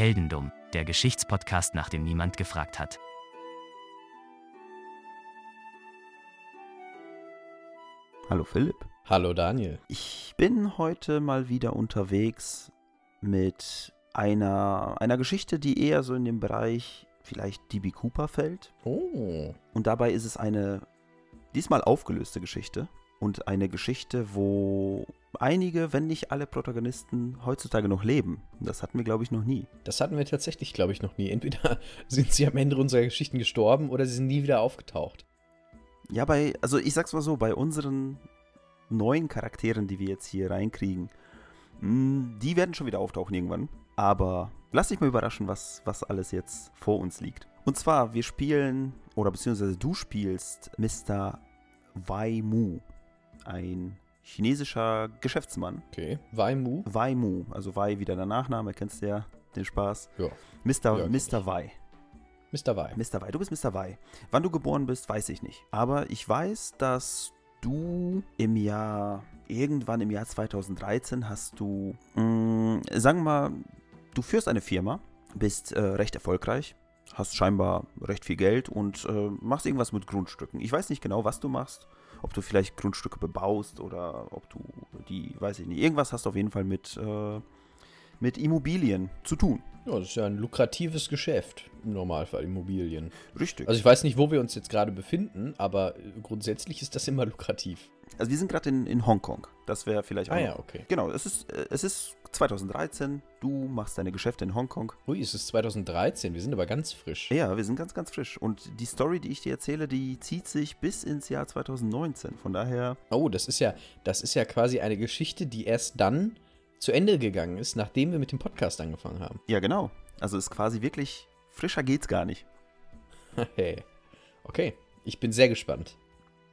Heldendum, der Geschichtspodcast, nach dem niemand gefragt hat. Hallo Philipp. Hallo Daniel. Ich bin heute mal wieder unterwegs mit einer, einer Geschichte, die eher so in den Bereich vielleicht DB Cooper fällt. Oh. Und dabei ist es eine diesmal aufgelöste Geschichte. Und eine Geschichte, wo einige, wenn nicht alle Protagonisten heutzutage noch leben. Das hatten wir, glaube ich, noch nie. Das hatten wir tatsächlich, glaube ich, noch nie. Entweder sind sie am Ende unserer Geschichten gestorben oder sie sind nie wieder aufgetaucht. Ja, bei, also ich sag's mal so, bei unseren neuen Charakteren, die wir jetzt hier reinkriegen, mh, die werden schon wieder auftauchen irgendwann. Aber lass dich mal überraschen, was, was alles jetzt vor uns liegt. Und zwar, wir spielen, oder beziehungsweise du spielst Mr. Wai Mu. Ein chinesischer Geschäftsmann. Okay. Wai Mu? Wai Mu, also Wai wieder der Nachname, kennst du ja den Spaß. Ja. Mr. Ja, Mr. Wai. Mr. Wai. Mr. Wai, du bist Mr. Wai. Wann du geboren bist, weiß ich nicht. Aber ich weiß, dass du im Jahr, irgendwann im Jahr 2013 hast du, mh, sagen wir mal, du führst eine Firma, bist äh, recht erfolgreich, hast scheinbar recht viel Geld und äh, machst irgendwas mit Grundstücken. Ich weiß nicht genau, was du machst. Ob du vielleicht Grundstücke bebaust oder ob du die, weiß ich nicht. Irgendwas hast auf jeden Fall mit, äh, mit Immobilien zu tun. Ja, das ist ja ein lukratives Geschäft im Normalfall, Immobilien. Richtig. Also ich weiß nicht, wo wir uns jetzt gerade befinden, aber grundsätzlich ist das immer lukrativ. Also wir sind gerade in, in Hongkong. Das wäre vielleicht auch. Ah ja, okay. Genau, es ist, äh, es ist 2013. Du machst deine Geschäfte in Hongkong. Ui, es ist 2013, wir sind aber ganz frisch. Ja, wir sind ganz, ganz frisch. Und die Story, die ich dir erzähle, die zieht sich bis ins Jahr 2019. Von daher, Oh, das ist ja, das ist ja quasi eine Geschichte, die erst dann zu Ende gegangen ist, nachdem wir mit dem Podcast angefangen haben. ja genau. Also ist quasi wirklich, frischer geht's gar nicht. Hey. Okay, ich bin sehr gespannt.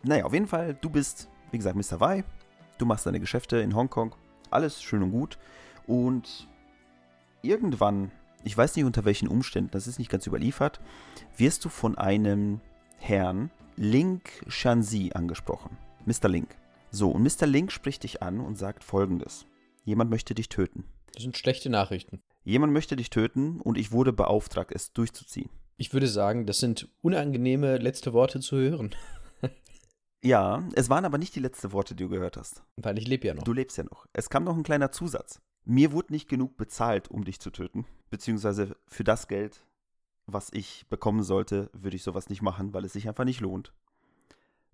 Naja, auf jeden Fall, du bist, wie gesagt, Mr. Wai. Du machst deine Geschäfte in Hongkong. Alles schön und gut. Und irgendwann, ich weiß nicht unter welchen Umständen, das ist nicht ganz überliefert, wirst du von einem Herrn, Link Shanzi, angesprochen. Mr. Link. So, und Mr. Link spricht dich an und sagt folgendes. Jemand möchte dich töten. Das sind schlechte Nachrichten. Jemand möchte dich töten und ich wurde beauftragt, es durchzuziehen. Ich würde sagen, das sind unangenehme letzte Worte zu hören, Ja, es waren aber nicht die letzten Worte, die du gehört hast. weil ich lebe ja noch. Du lebst ja noch. Es kam noch ein kleiner Zusatz. Mir wurde nicht genug bezahlt, um dich zu töten. Beziehungsweise für das Geld, was ich bekommen sollte, würde ich sowas nicht machen, weil es sich einfach nicht lohnt.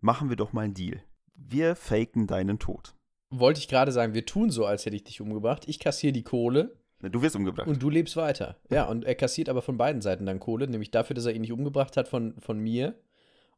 Machen wir doch mal einen Deal. Wir faken deinen Tod. Wollte ich gerade sagen, wir tun so, als hätte ich dich umgebracht. Ich kassiere die Kohle Du wirst umgebracht. und du lebst weiter. Ja, und er kassiert aber von beiden Seiten dann Kohle, nämlich dafür, dass er ihn nicht umgebracht hat von, von mir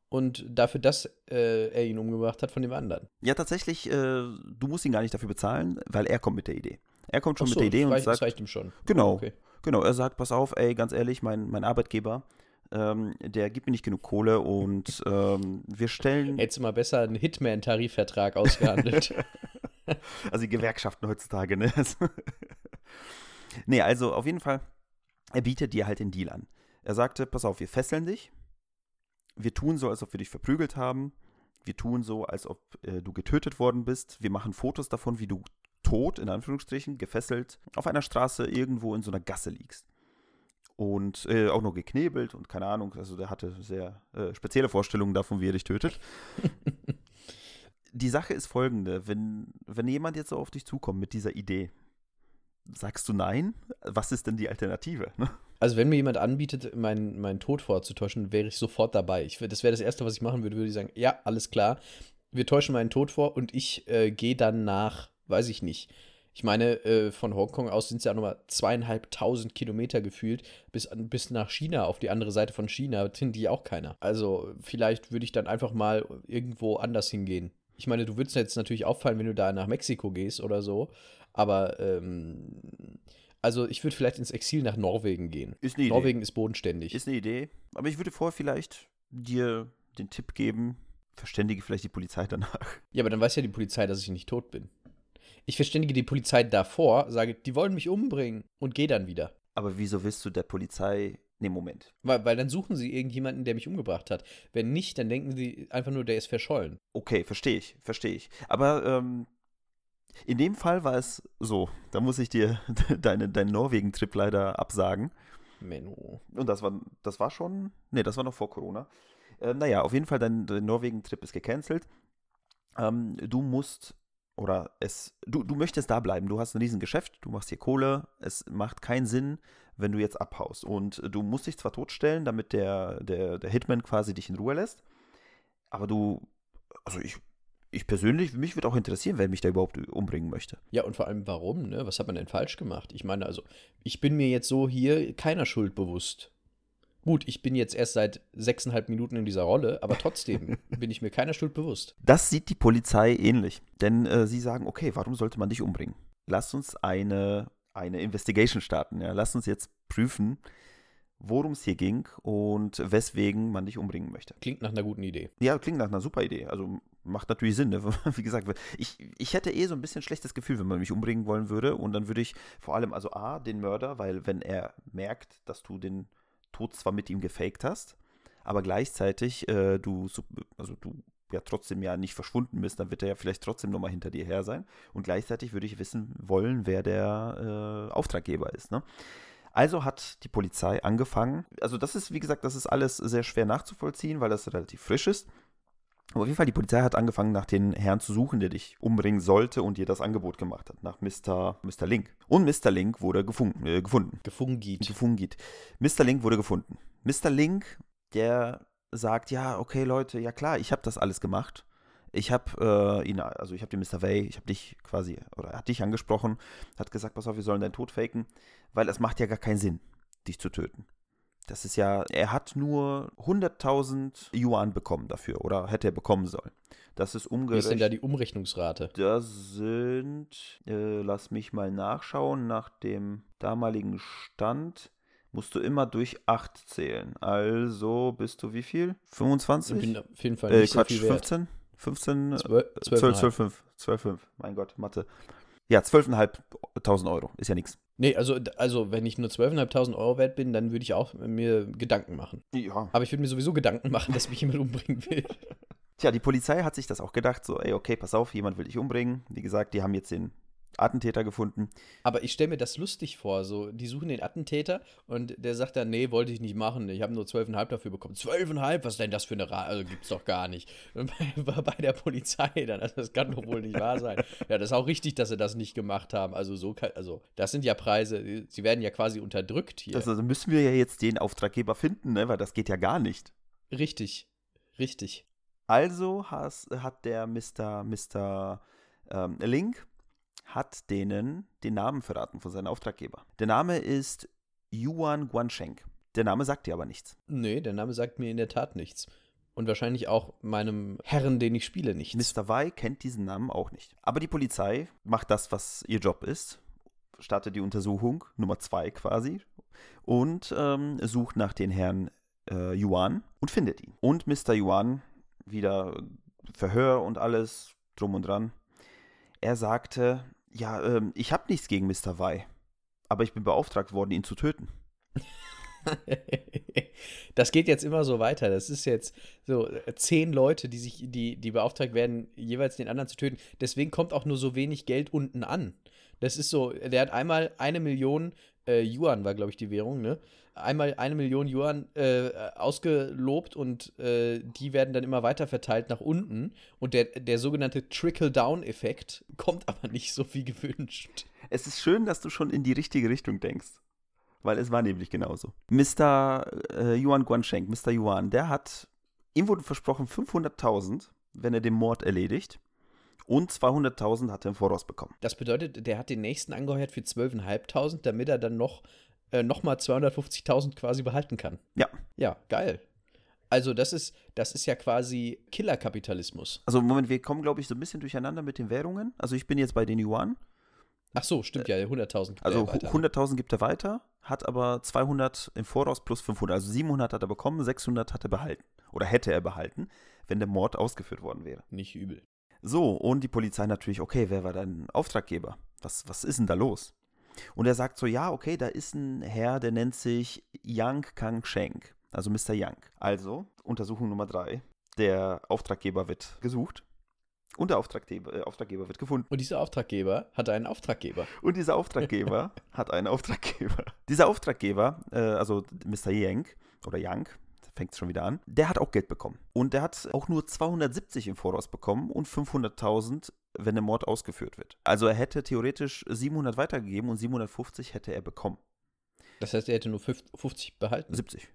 und dafür, dass äh, er ihn umgebracht hat von dem anderen. ja, tatsächlich, äh, du musst ihn gar nicht dafür bezahlen, weil er kommt mit der Idee. Er kommt schon Ach mit so, der Idee das und reicht, das sagt, reicht ihm schon. Genau. Okay. Genau, er sagt, pass auf, ey, ganz ehrlich, mein, mein Arbeitgeber, ähm, der gibt mir nicht genug Kohle und ähm, wir stellen, Hättest du mal besser einen Hitman-Tarifvertrag ausgehandelt. also die Gewerkschaften heutzutage, ne? nee, also auf jeden Fall, er bietet dir halt den Deal an. Er sagte, pass auf, wir fesseln dich, wir tun so, als ob wir dich verprügelt haben, wir tun so, als ob äh, du getötet worden bist, wir machen Fotos davon, wie du tot, in Anführungsstrichen, gefesselt, auf einer Straße irgendwo in so einer Gasse liegst. Und äh, auch noch geknebelt und keine Ahnung, also der hatte sehr äh, spezielle Vorstellungen davon, wie er dich tötet. Die Sache ist folgende, wenn, wenn jemand jetzt so auf dich zukommt mit dieser Idee, sagst du nein? Was ist denn die Alternative? Ne? Also, wenn mir jemand anbietet, meinen, meinen Tod vorzutäuschen, wäre ich sofort dabei. Ich, das wäre das Erste, was ich machen würde, würde ich sagen, ja, alles klar. Wir täuschen meinen Tod vor und ich äh, gehe dann nach, weiß ich nicht. Ich meine, äh, von Hongkong aus sind es ja nochmal zweieinhalbtausend Kilometer gefühlt bis, bis nach China, auf die andere Seite von China, findet die auch keiner. Also, vielleicht würde ich dann einfach mal irgendwo anders hingehen. Ich meine, du würdest jetzt natürlich auffallen, wenn du da nach Mexiko gehst oder so, aber ähm, also ich würde vielleicht ins Exil nach Norwegen gehen. Ist eine Idee. Norwegen ist bodenständig. Ist eine Idee. Aber ich würde vorher vielleicht dir den Tipp geben, verständige vielleicht die Polizei danach. ja, aber dann weiß ja die Polizei, dass ich nicht tot bin. Ich verständige die Polizei davor, sage, die wollen mich umbringen und gehe dann wieder. Aber wieso willst du der Polizei. Nee, Moment. Weil, weil dann suchen sie irgendjemanden, der mich umgebracht hat. Wenn nicht, dann denken sie einfach nur, der ist verschollen. Okay, verstehe ich, verstehe ich. Aber ähm, In dem Fall war es so, da muss ich dir deine, deinen Norwegen-Trip leider absagen. Menno. Und das war, das war schon, nee, das war noch vor Corona. Äh, naja, auf jeden Fall, dein, dein Norwegen-Trip ist gecancelt. Ähm, du musst, oder es, du, du möchtest da bleiben. Du hast ein Riesengeschäft, du machst hier Kohle. Es macht keinen Sinn, wenn du jetzt abhaust. Und du musst dich zwar totstellen, damit der, der, der Hitman quasi dich in Ruhe lässt, aber du, also ich, ich persönlich, mich würde auch interessieren, wer mich da überhaupt umbringen möchte. Ja, und vor allem warum, ne? Was hat man denn falsch gemacht? Ich meine, also, ich bin mir jetzt so hier keiner Schuld bewusst. Gut, ich bin jetzt erst seit sechseinhalb Minuten in dieser Rolle, aber trotzdem bin ich mir keiner Schuld bewusst. Das sieht die Polizei ähnlich. Denn äh, sie sagen, okay, warum sollte man dich umbringen? Lass uns eine, eine Investigation starten. Ja? Lass uns jetzt prüfen, worum es hier ging und weswegen man dich umbringen möchte. Klingt nach einer guten Idee. Ja, klingt nach einer super Idee. Also macht natürlich Sinn. Ne? Wie gesagt, ich, ich hätte eh so ein bisschen schlechtes Gefühl, wenn man mich umbringen wollen würde. Und dann würde ich vor allem, also A, den Mörder, weil wenn er merkt, dass du den Tod zwar mit ihm gefaked hast, aber gleichzeitig äh, du, also du ja trotzdem ja nicht verschwunden bist, dann wird er ja vielleicht trotzdem nochmal hinter dir her sein. Und gleichzeitig würde ich wissen wollen, wer der äh, Auftraggeber ist. Ne? Also hat die Polizei angefangen, also das ist, wie gesagt, das ist alles sehr schwer nachzuvollziehen, weil das relativ frisch ist. Aber auf jeden Fall, die Polizei hat angefangen, nach den Herrn zu suchen, der dich umbringen sollte und dir das Angebot gemacht hat, nach Mr. Mr. Link. Und Mr. Link wurde gefunden. Äh, gefunden. Gefungit. Gefungit. Mr. Link wurde gefunden. Mr. Link, der sagt, ja, okay, Leute, ja klar, ich habe das alles gemacht. Ich habe äh, ihn, also ich habe den Mr. Way, ich habe dich quasi, oder er hat dich angesprochen, hat gesagt, pass auf, wir sollen deinen Tod faken, weil es macht ja gar keinen Sinn, dich zu töten. Das ist ja, er hat nur 100.000 Yuan bekommen dafür oder hätte er bekommen sollen. Das ist umgerechnet. Wie ist denn da die Umrechnungsrate? Das sind, äh, lass mich mal nachschauen, nach dem damaligen Stand musst du immer durch 8 zählen. Also bist du wie viel? 25? Ich bin auf jeden Fall äh, nicht äh, Quatsch, so viel wert. 15? 15? 12, 12, 12, 5. 12, 5. Mein Gott, Mathe. Ja, 12.500 Euro. Ist ja nichts. Nee, also, also wenn ich nur 12.500 Euro wert bin, dann würde ich auch mir Gedanken machen. Ja. Aber ich würde mir sowieso Gedanken machen, dass mich jemand umbringen will. Tja, die Polizei hat sich das auch gedacht, so, ey, okay, pass auf, jemand will dich umbringen. Wie gesagt, die haben jetzt den Attentäter gefunden. Aber ich stelle mir das lustig vor, so, die suchen den Attentäter und der sagt dann, nee, wollte ich nicht machen, ich habe nur 12,5 dafür bekommen. 12,5? Was ist denn das für eine Rate? Also gibt's doch gar nicht. Bei, bei der Polizei dann, also das kann doch wohl nicht wahr sein. Ja, das ist auch richtig, dass sie das nicht gemacht haben. Also so kann, also das sind ja Preise, sie werden ja quasi unterdrückt hier. Also müssen wir ja jetzt den Auftraggeber finden, ne? weil das geht ja gar nicht. richtig, richtig. Also has, hat der Mr. Mr. Ähm, Link hat denen den Namen verraten von seinem Auftraggeber. Der Name ist Yuan Guansheng. Der Name sagt dir aber nichts. Nee, der Name sagt mir in der Tat nichts. Und wahrscheinlich auch meinem Herren, den ich spiele, nichts. Mr. Wei kennt diesen Namen auch nicht. Aber die Polizei macht das, was ihr Job ist, startet die Untersuchung, Nummer zwei quasi, und ähm, sucht nach den Herrn äh, Yuan und findet ihn. Und Mr. Yuan, wieder Verhör und alles, drum und dran. Er sagte, ja, ähm, ich habe nichts gegen Mr. Wei, aber ich bin beauftragt worden, ihn zu töten. das geht jetzt immer so weiter. Das ist jetzt so äh, zehn Leute, die sich, die, die beauftragt werden, jeweils den anderen zu töten. Deswegen kommt auch nur so wenig Geld unten an. Das ist so, der hat einmal eine Million äh, Yuan, war, glaube ich, die Währung, ne? Einmal eine Million Yuan äh, ausgelobt und äh, die werden dann immer weiter verteilt nach unten. Und der, der sogenannte Trickle-Down-Effekt kommt aber nicht so wie gewünscht. Es ist schön, dass du schon in die richtige Richtung denkst. Weil es war nämlich genauso. Mr. Äh, Yuan Guansheng, Mr. Yuan, der hat, ihm wurde versprochen 500.000, wenn er den Mord erledigt. Und 200.000 hat er im Voraus bekommen. Das bedeutet, der hat den nächsten angeheuert für 12.500, damit er dann noch, äh, noch mal 250.000 quasi behalten kann. Ja. Ja, geil. Also das ist, das ist ja quasi Killerkapitalismus. Also Moment, wir kommen, glaube ich, so ein bisschen durcheinander mit den Währungen. Also ich bin jetzt bei den Yuan. Ach so, stimmt ja, 100.000 gibt Also er weiter. 100.000 gibt er weiter, hat aber 200 im Voraus plus 500. Also 700 hat er bekommen, 600 hat er behalten. Oder hätte er behalten, wenn der Mord ausgeführt worden wäre. Nicht übel. So, und die Polizei natürlich, okay, wer war dein Auftraggeber? Was, was ist denn da los? Und er sagt so, ja, okay, da ist ein Herr, der nennt sich Yang Kang Sheng, also Mr. Yang. Also, Untersuchung Nummer drei. Der Auftraggeber wird gesucht. Und der Auftraggeber, äh, Auftraggeber wird gefunden. Und dieser Auftraggeber hat einen Auftraggeber. Und dieser Auftraggeber hat einen Auftraggeber. Dieser Auftraggeber, äh, also Mr. Yank oder Yank, fängt es schon wieder an, der hat auch Geld bekommen. Und der hat auch nur 270 im Voraus bekommen und 500.000, wenn der Mord ausgeführt wird. Also er hätte theoretisch 700 weitergegeben und 750 hätte er bekommen. Das heißt, er hätte nur 50 behalten. 70.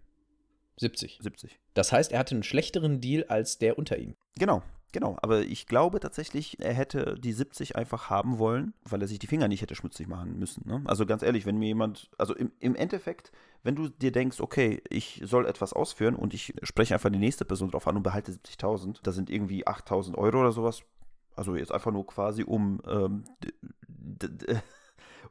70. 70. Das heißt, er hatte einen schlechteren Deal als der unter ihm. Genau, genau. Aber ich glaube tatsächlich, er hätte die 70 einfach haben wollen, weil er sich die Finger nicht hätte schmutzig machen müssen. Ne? Also ganz ehrlich, wenn mir jemand, also im, im Endeffekt, wenn du dir denkst, okay, ich soll etwas ausführen und ich spreche einfach die nächste Person drauf an und behalte 70.000, das sind irgendwie 8.000 Euro oder sowas. Also jetzt einfach nur quasi, um, ähm,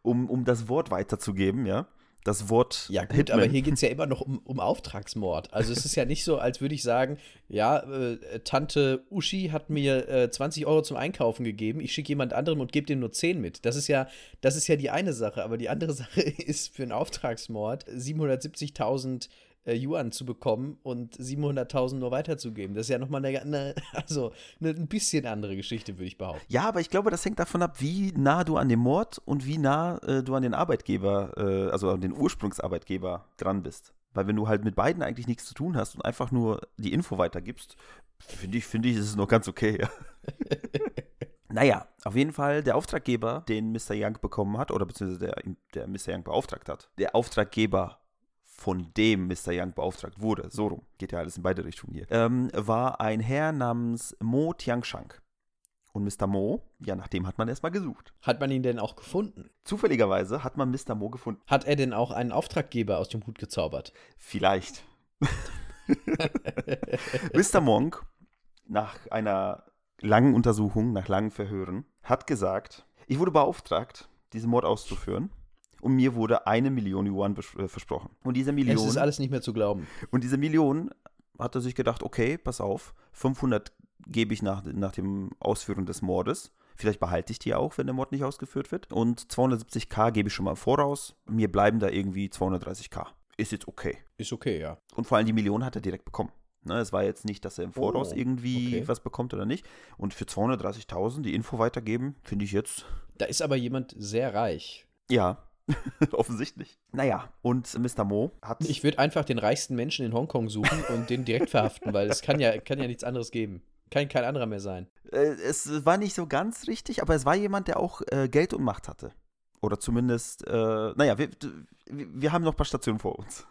um, um das Wort weiterzugeben, ja das Wort. Ja, gut, Hitman. aber hier geht es ja immer noch um, um Auftragsmord. Also es ist ja nicht so, als würde ich sagen, ja, äh, Tante Uschi hat mir äh, 20 Euro zum Einkaufen gegeben, ich schicke jemand anderem und gebe dem nur 10 mit. Das ist ja, das ist ja die eine Sache, aber die andere Sache ist für einen Auftragsmord 770.000 äh, Yuan zu bekommen und 700.000 nur weiterzugeben. Das ist ja nochmal eine, eine, also eine ein bisschen andere Geschichte, würde ich behaupten. Ja, aber ich glaube, das hängt davon ab, wie nah du an dem Mord und wie nah äh, du an den Arbeitgeber, äh, also an den Ursprungsarbeitgeber dran bist. Weil wenn du halt mit beiden eigentlich nichts zu tun hast und einfach nur die Info weitergibst, finde ich, finde ich, ist es noch ganz okay. Ja. Naja, auf jeden Fall der Auftraggeber, den Mr. Young bekommen hat, oder beziehungsweise der, der Mr. Young beauftragt hat, der Auftraggeber von dem Mr. Young beauftragt wurde, so rum, geht ja alles in beide Richtungen hier, ähm, war ein Herr namens Mo Tiangshank. Und Mr. Mo, ja, nach dem hat man erstmal gesucht. Hat man ihn denn auch gefunden? Zufälligerweise hat man Mr. Mo gefunden. Hat er denn auch einen Auftraggeber aus dem Hut gezaubert? Vielleicht. Mr. Monk, nach einer langen Untersuchung, nach langen Verhören, hat gesagt, ich wurde beauftragt, diesen Mord auszuführen und mir wurde eine Million Yuan äh, versprochen. Und diese Million. Es ist alles nicht mehr zu glauben. Und diese Million hat er sich gedacht, okay, pass auf, 500 gebe ich nach, nach dem Ausführen des Mordes. Vielleicht behalte ich die auch, wenn der Mord nicht ausgeführt wird. Und 270k gebe ich schon mal voraus. Mir bleiben da irgendwie 230k. Ist jetzt okay. Ist okay, ja. Und vor allem die Million hat er direkt bekommen. Ne, es war jetzt nicht, dass er im Voraus oh, irgendwie okay. was bekommt oder nicht. Und für 230.000 die Info weitergeben, finde ich jetzt. Da ist aber jemand sehr reich. Ja, Offensichtlich. Naja, und Mr. Mo hat. Ich würde einfach den reichsten Menschen in Hongkong suchen und den direkt verhaften, weil es kann ja, kann ja nichts anderes geben. Kann kein anderer mehr sein. Äh, es war nicht so ganz richtig, aber es war jemand, der auch äh, Geld und Macht hatte. Oder zumindest, äh, naja, wir, wir haben noch ein paar Stationen vor uns.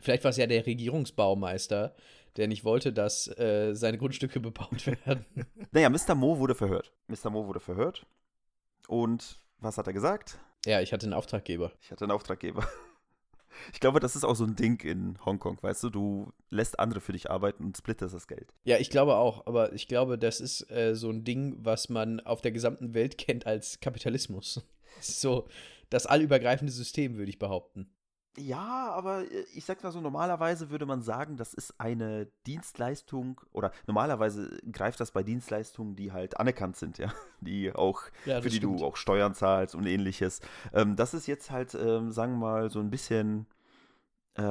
Vielleicht war es ja der Regierungsbaumeister, der nicht wollte, dass äh, seine Grundstücke bebaut werden. Naja, Mr. Mo wurde verhört. Mr. Mo wurde verhört. Und was hat er gesagt? Ja, ich hatte einen Auftraggeber. Ich hatte einen Auftraggeber. Ich glaube, das ist auch so ein Ding in Hongkong, weißt du? Du lässt andere für dich arbeiten und splittest das Geld. Ja, ich glaube auch, aber ich glaube, das ist äh, so ein Ding, was man auf der gesamten Welt kennt als Kapitalismus. So das allübergreifende System, würde ich behaupten. Ja, aber äh, ich sag's mal so, normalerweise würde man sagen, das ist eine Dienstleistung oder normalerweise greift das bei Dienstleistungen, die halt anerkannt sind, ja, die auch, ja, für die stimmt. du auch Steuern zahlst und ähnliches. Ähm, das ist jetzt halt, ähm, sagen wir mal, so ein bisschen, äh,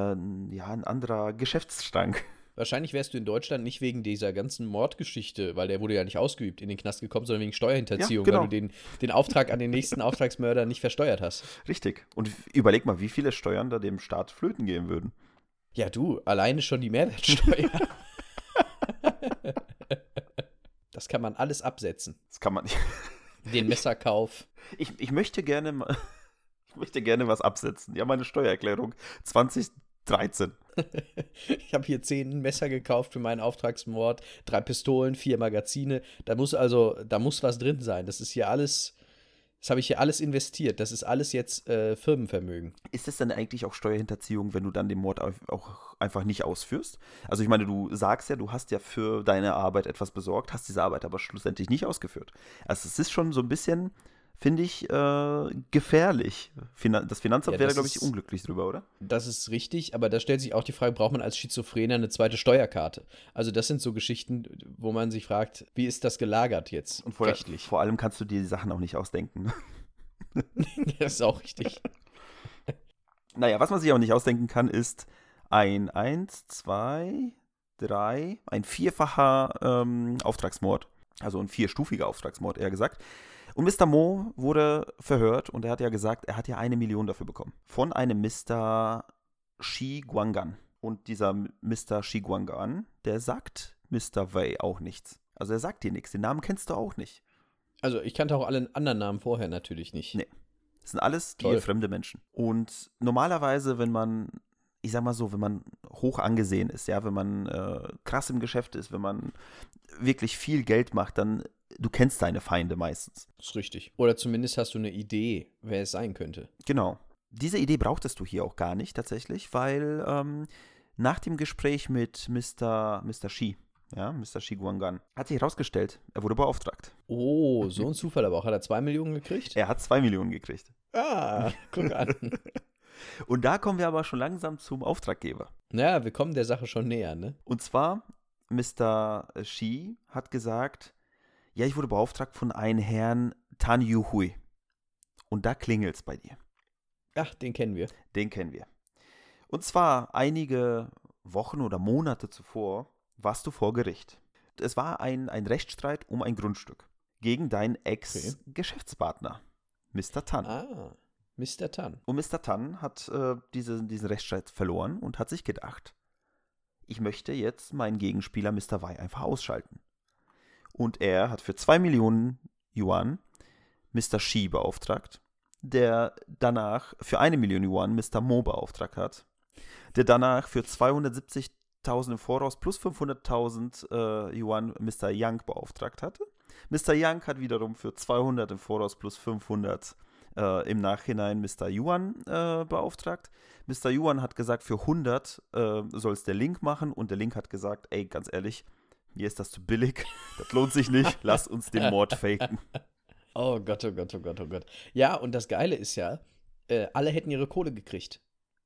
ja, ein anderer Geschäftsstrang. Wahrscheinlich wärst du in Deutschland nicht wegen dieser ganzen Mordgeschichte, weil der wurde ja nicht ausgeübt, in den Knast gekommen, sondern wegen Steuerhinterziehung, ja, genau. weil du den, den Auftrag an den nächsten Auftragsmörder nicht versteuert hast. Richtig. Und überleg mal, wie viele Steuern da dem Staat flöten gehen würden. Ja, du, alleine schon die Mehrwertsteuer. das kann man alles absetzen. Das kann man nicht. Den Messerkauf. Ich, ich möchte gerne mal. Ich möchte gerne was absetzen. Ja, meine Steuererklärung 2013. ich habe hier zehn Messer gekauft für meinen Auftragsmord, drei Pistolen, vier Magazine. Da muss also, da muss was drin sein. Das ist hier alles, das habe ich hier alles investiert. Das ist alles jetzt äh, Firmenvermögen. Ist das dann eigentlich auch Steuerhinterziehung, wenn du dann den Mord auch einfach nicht ausführst? Also ich meine, du sagst ja, du hast ja für deine Arbeit etwas besorgt, hast diese Arbeit aber schlussendlich nicht ausgeführt. Also es ist schon so ein bisschen finde ich äh, gefährlich. Finan das Finanzamt ja, wäre, glaube ich, unglücklich drüber, oder? Das ist richtig, aber da stellt sich auch die Frage, braucht man als Schizophrener eine zweite Steuerkarte? Also das sind so Geschichten, wo man sich fragt, wie ist das gelagert jetzt Und vor, rechtlich? Vor allem kannst du dir die Sachen auch nicht ausdenken. das ist auch richtig. naja, was man sich auch nicht ausdenken kann, ist ein 1, 2, 3, ein vierfacher ähm, Auftragsmord Also ein vierstufiger Auftragsmord, eher gesagt. Und Mr. Mo wurde verhört und er hat ja gesagt, er hat ja eine Million dafür bekommen. Von einem Mr. Shi Guangan. Und dieser Mr. Shi Guangan, der sagt Mr. Wei auch nichts. Also er sagt dir nichts. Den Namen kennst du auch nicht. Also ich kannte auch alle anderen Namen vorher natürlich nicht. Nee. Das sind alles Toll. fremde Menschen. Und normalerweise, wenn man, ich sag mal so, wenn man hoch angesehen ist, ja, wenn man äh, krass im Geschäft ist, wenn man wirklich viel Geld macht, dann du kennst deine Feinde meistens. Das ist richtig. Oder zumindest hast du eine Idee, wer es sein könnte. Genau. Diese Idee brauchtest du hier auch gar nicht tatsächlich, weil ähm, nach dem Gespräch mit Mr. Mr. Shi, ja, Mr. Shi Guangan, hat sich herausgestellt, er wurde beauftragt. Oh, so ein Zufall aber auch. Hat er zwei Millionen gekriegt? Er hat zwei Millionen gekriegt. Ah, guck an. Und da kommen wir aber schon langsam zum Auftraggeber. naja, wir kommen der Sache schon näher, ne? Und zwar, Mr. Shi hat gesagt, ja, ich wurde beauftragt von einem Herrn Tan Yu Hui. Und da klingelt's bei dir. Ach, den kennen wir. Den kennen wir. Und zwar einige Wochen oder Monate zuvor warst du vor Gericht. Es war ein, ein Rechtsstreit um ein Grundstück gegen deinen Ex-Geschäftspartner, Mr. Tan. Ah, Mr. Tan. Und Mr. Tan hat äh, diese, diesen Rechtsstreit verloren und hat sich gedacht, ich möchte jetzt meinen Gegenspieler Mr. Wei einfach ausschalten. Und er hat für 2 Millionen Yuan Mr. Shi beauftragt, der danach für eine Million Yuan Mr. Mo beauftragt hat, der danach für 270.000 im Voraus plus 500.000 äh, Yuan Mr. Yang beauftragt hatte. Mr. Yang hat wiederum für 200 im Voraus plus 500 äh, im Nachhinein Mr. Yuan äh, beauftragt. Mr. Yuan hat gesagt, für 100 äh, soll es der Link machen und der Link hat gesagt, ey, ganz ehrlich, mir ist das zu billig, das lohnt sich nicht, lasst uns den Mord faken. Oh Gott, oh Gott, oh Gott, oh Gott. Ja, und das Geile ist ja, äh, alle hätten ihre Kohle gekriegt.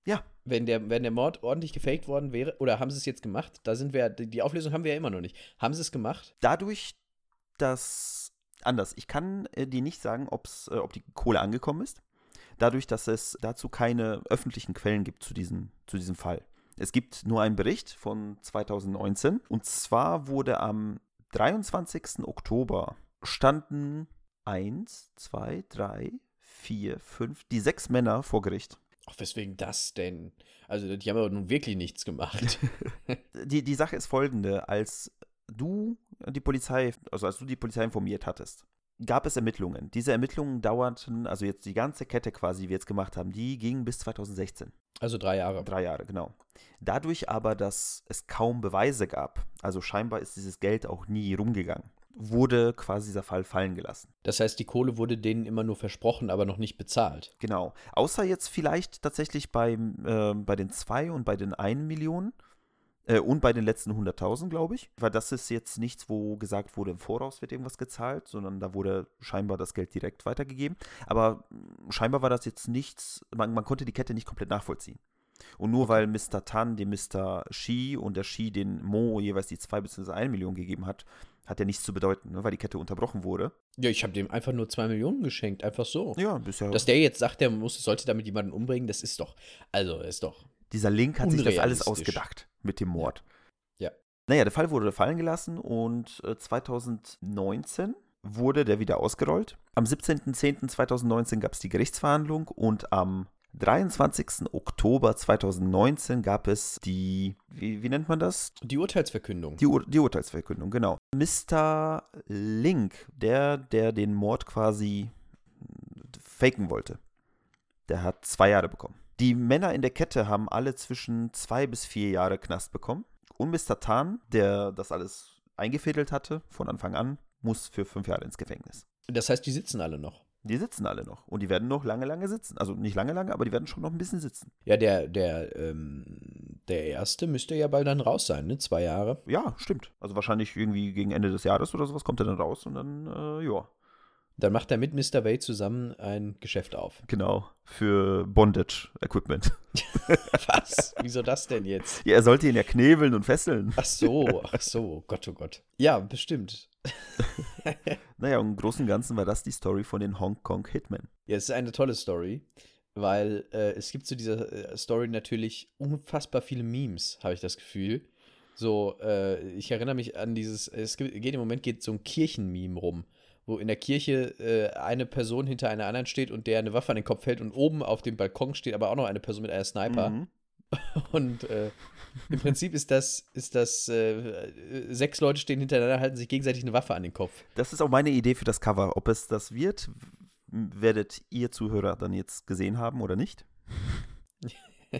Ja. Wenn der, wenn der Mord ordentlich gefaked worden wäre, oder haben sie es jetzt gemacht? Da sind wir, die die Auflösung haben wir ja immer noch nicht. Haben sie es gemacht? Dadurch, dass, anders, ich kann äh, dir nicht sagen, ob's, äh, ob die Kohle angekommen ist, dadurch, dass es dazu keine öffentlichen Quellen gibt zu diesem, zu diesem Fall. Es gibt nur einen Bericht von 2019 und zwar wurde am 23. Oktober standen 1, 2, 3, 4, 5, die sechs Männer vor Gericht. Ach, weswegen das denn? Also, die haben aber nun wirklich nichts gemacht. Die, die Sache ist folgende, als du die Polizei, also als du die Polizei informiert hattest, gab es Ermittlungen. Diese Ermittlungen dauerten, also jetzt die ganze Kette quasi, die wir jetzt gemacht haben, die ging bis 2016. Also drei Jahre. Drei Jahre, genau. Dadurch aber, dass es kaum Beweise gab, also scheinbar ist dieses Geld auch nie rumgegangen, wurde quasi dieser Fall fallen gelassen. Das heißt, die Kohle wurde denen immer nur versprochen, aber noch nicht bezahlt. Genau. Außer jetzt vielleicht tatsächlich beim, äh, bei den zwei und bei den 1 Million äh, und bei den letzten 100.000, glaube ich. Weil das ist jetzt nichts, wo gesagt wurde, im Voraus wird irgendwas gezahlt, sondern da wurde scheinbar das Geld direkt weitergegeben. Aber mh, scheinbar war das jetzt nichts, man, man konnte die Kette nicht komplett nachvollziehen. Und nur weil Mr. Tan dem Mr. Shi und der Shi den Mo jeweils die 2 bzw. 1 Million gegeben hat, hat ja nichts zu bedeuten, ne, weil die Kette unterbrochen wurde. Ja, ich habe dem einfach nur zwei Millionen geschenkt, einfach so. Ja, bisher. Dass der jetzt sagt, der muss, sollte damit jemanden umbringen, das ist doch, also ist doch. Dieser Link hat sich das alles ausgedacht mit dem Mord. Ja. Naja, der Fall wurde fallen gelassen und äh, 2019 wurde der wieder ausgerollt. Am 17.10.2019 gab es die Gerichtsverhandlung und am 23. Oktober 2019 gab es die, wie, wie nennt man das? Die Urteilsverkündung. Die, Ur die Urteilsverkündung, genau. Mr. Link, der, der den Mord quasi faken wollte, der hat zwei Jahre bekommen. Die Männer in der Kette haben alle zwischen zwei bis vier Jahre Knast bekommen. Und Mr. Tan, der das alles eingefädelt hatte von Anfang an, muss für fünf Jahre ins Gefängnis. Das heißt, die sitzen alle noch. Die sitzen alle noch. Und die werden noch lange, lange sitzen. Also nicht lange, lange, aber die werden schon noch ein bisschen sitzen. Ja, der, der, ähm, der erste müsste ja bald dann raus sein, ne? Zwei Jahre. Ja, stimmt. Also wahrscheinlich irgendwie gegen Ende des Jahres oder sowas kommt er dann raus und dann, äh, ja. Dann macht er mit Mr. Wade zusammen ein Geschäft auf. Genau. Für Bondage Equipment. Was? Wieso das denn jetzt? Ja, er sollte ihn ja knebeln und fesseln. Ach so, ach so, Gott, oh Gott. Ja, bestimmt. Naja, im Großen und Ganzen war das die Story von den Hongkong Hitmen. Ja, es ist eine tolle Story, weil äh, es gibt zu dieser äh, Story natürlich unfassbar viele Memes, habe ich das Gefühl. So, äh, ich erinnere mich an dieses, es geht im Moment geht so ein Kirchenmeme rum, wo in der Kirche äh, eine Person hinter einer anderen steht und der eine Waffe an den Kopf hält und oben auf dem Balkon steht aber auch noch eine Person mit einer Sniper. Mhm. Und äh, im Prinzip ist das, ist das, äh, sechs Leute stehen hintereinander, halten sich gegenseitig eine Waffe an den Kopf. Das ist auch meine Idee für das Cover. Ob es das wird, werdet ihr Zuhörer dann jetzt gesehen haben oder nicht.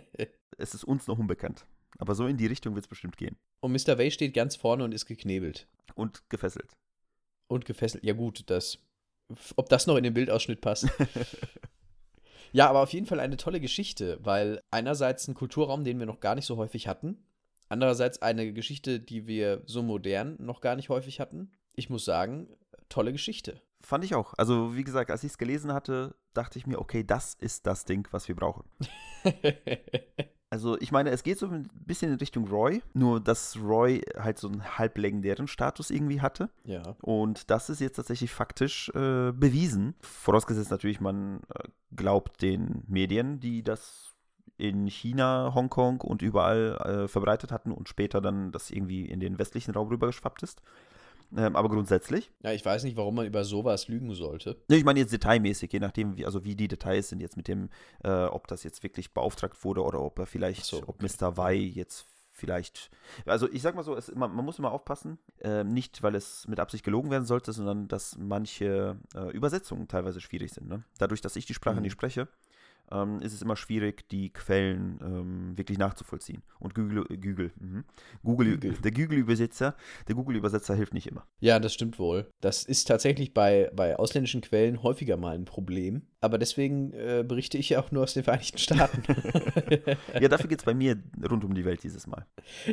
es ist uns noch unbekannt. Aber so in die Richtung wird es bestimmt gehen. Und Mr. Way steht ganz vorne und ist geknebelt. Und gefesselt. Und gefesselt. Ja, gut, das. Ob das noch in den Bildausschnitt passt. ja, aber auf jeden Fall eine tolle Geschichte, weil einerseits ein Kulturraum, den wir noch gar nicht so häufig hatten. Andererseits eine Geschichte, die wir so modern noch gar nicht häufig hatten. Ich muss sagen, tolle Geschichte. Fand ich auch. Also, wie gesagt, als ich es gelesen hatte, dachte ich mir, okay, das ist das Ding, was wir brauchen. Also ich meine, es geht so ein bisschen in Richtung Roy, nur dass Roy halt so einen halblegendären Status irgendwie hatte. ja. Und das ist jetzt tatsächlich faktisch äh, bewiesen. Vorausgesetzt natürlich, man äh, glaubt den Medien, die das in China, Hongkong und überall äh, verbreitet hatten und später dann das irgendwie in den westlichen Raum rübergeschwappt ist. Ähm, aber grundsätzlich. Ja, ich weiß nicht, warum man über sowas lügen sollte. Ne, ich meine jetzt detailmäßig, je nachdem, wie, also wie die Details sind jetzt mit dem, äh, ob das jetzt wirklich beauftragt wurde oder ob er vielleicht, so, ob okay. Mr. Wei jetzt vielleicht, also ich sag mal so, es, man, man muss immer aufpassen, äh, nicht weil es mit Absicht gelogen werden sollte, sondern dass manche äh, Übersetzungen teilweise schwierig sind. Ne? Dadurch, dass ich die Sprache Mhm. nicht spreche, ähm, ist es immer schwierig, die Quellen ähm, wirklich nachzuvollziehen. Und Google, äh, Google, mhm. Google, Google. der Google-Übersetzer, der Google-Übersetzer hilft nicht immer. Ja, das stimmt wohl. Das ist tatsächlich bei, bei ausländischen Quellen häufiger mal ein Problem. Aber deswegen äh, berichte ich ja auch nur aus den Vereinigten Staaten. Ja, dafür geht es bei mir rund um die Welt dieses Mal.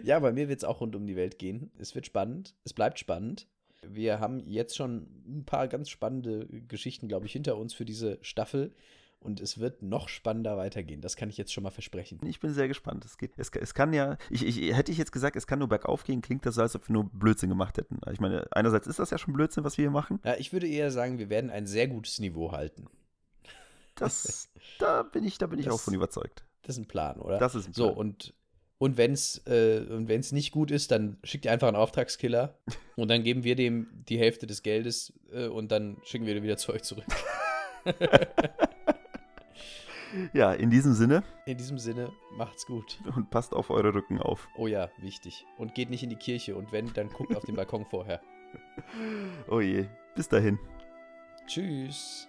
ja, bei mir wird es auch rund um die Welt gehen. Es wird spannend. Es bleibt spannend. Wir haben jetzt schon ein paar ganz spannende Geschichten, glaube ich, hinter uns für diese Staffel. Und es wird noch spannender weitergehen. Das kann ich jetzt schon mal versprechen. Ich bin sehr gespannt. Es, geht, es, es kann ja, ich, ich, hätte ich jetzt gesagt, es kann nur bergauf gehen, klingt das so, als ob wir nur Blödsinn gemacht hätten. Ich meine, einerseits ist das ja schon Blödsinn, was wir hier machen. Ja, ich würde eher sagen, wir werden ein sehr gutes Niveau halten. Das, da bin ich, da bin ich Das- auch von überzeugt. Das ist ein Plan, oder? Das ist ein So, Plan. und, und wenn es äh, und wenn's nicht gut ist, dann schickt ihr einfach einen Auftragskiller und dann geben wir dem die Hälfte des Geldes äh, und dann schicken wir wieder zu euch zurück. Ja, in diesem Sinne In diesem Sinne, macht's gut. und passt auf eure Rücken auf. Oh ja, wichtig. Und geht nicht in die Kirche und wenn, dann guckt auf den Balkon vorher. Oh je, bis dahin. Tschüss.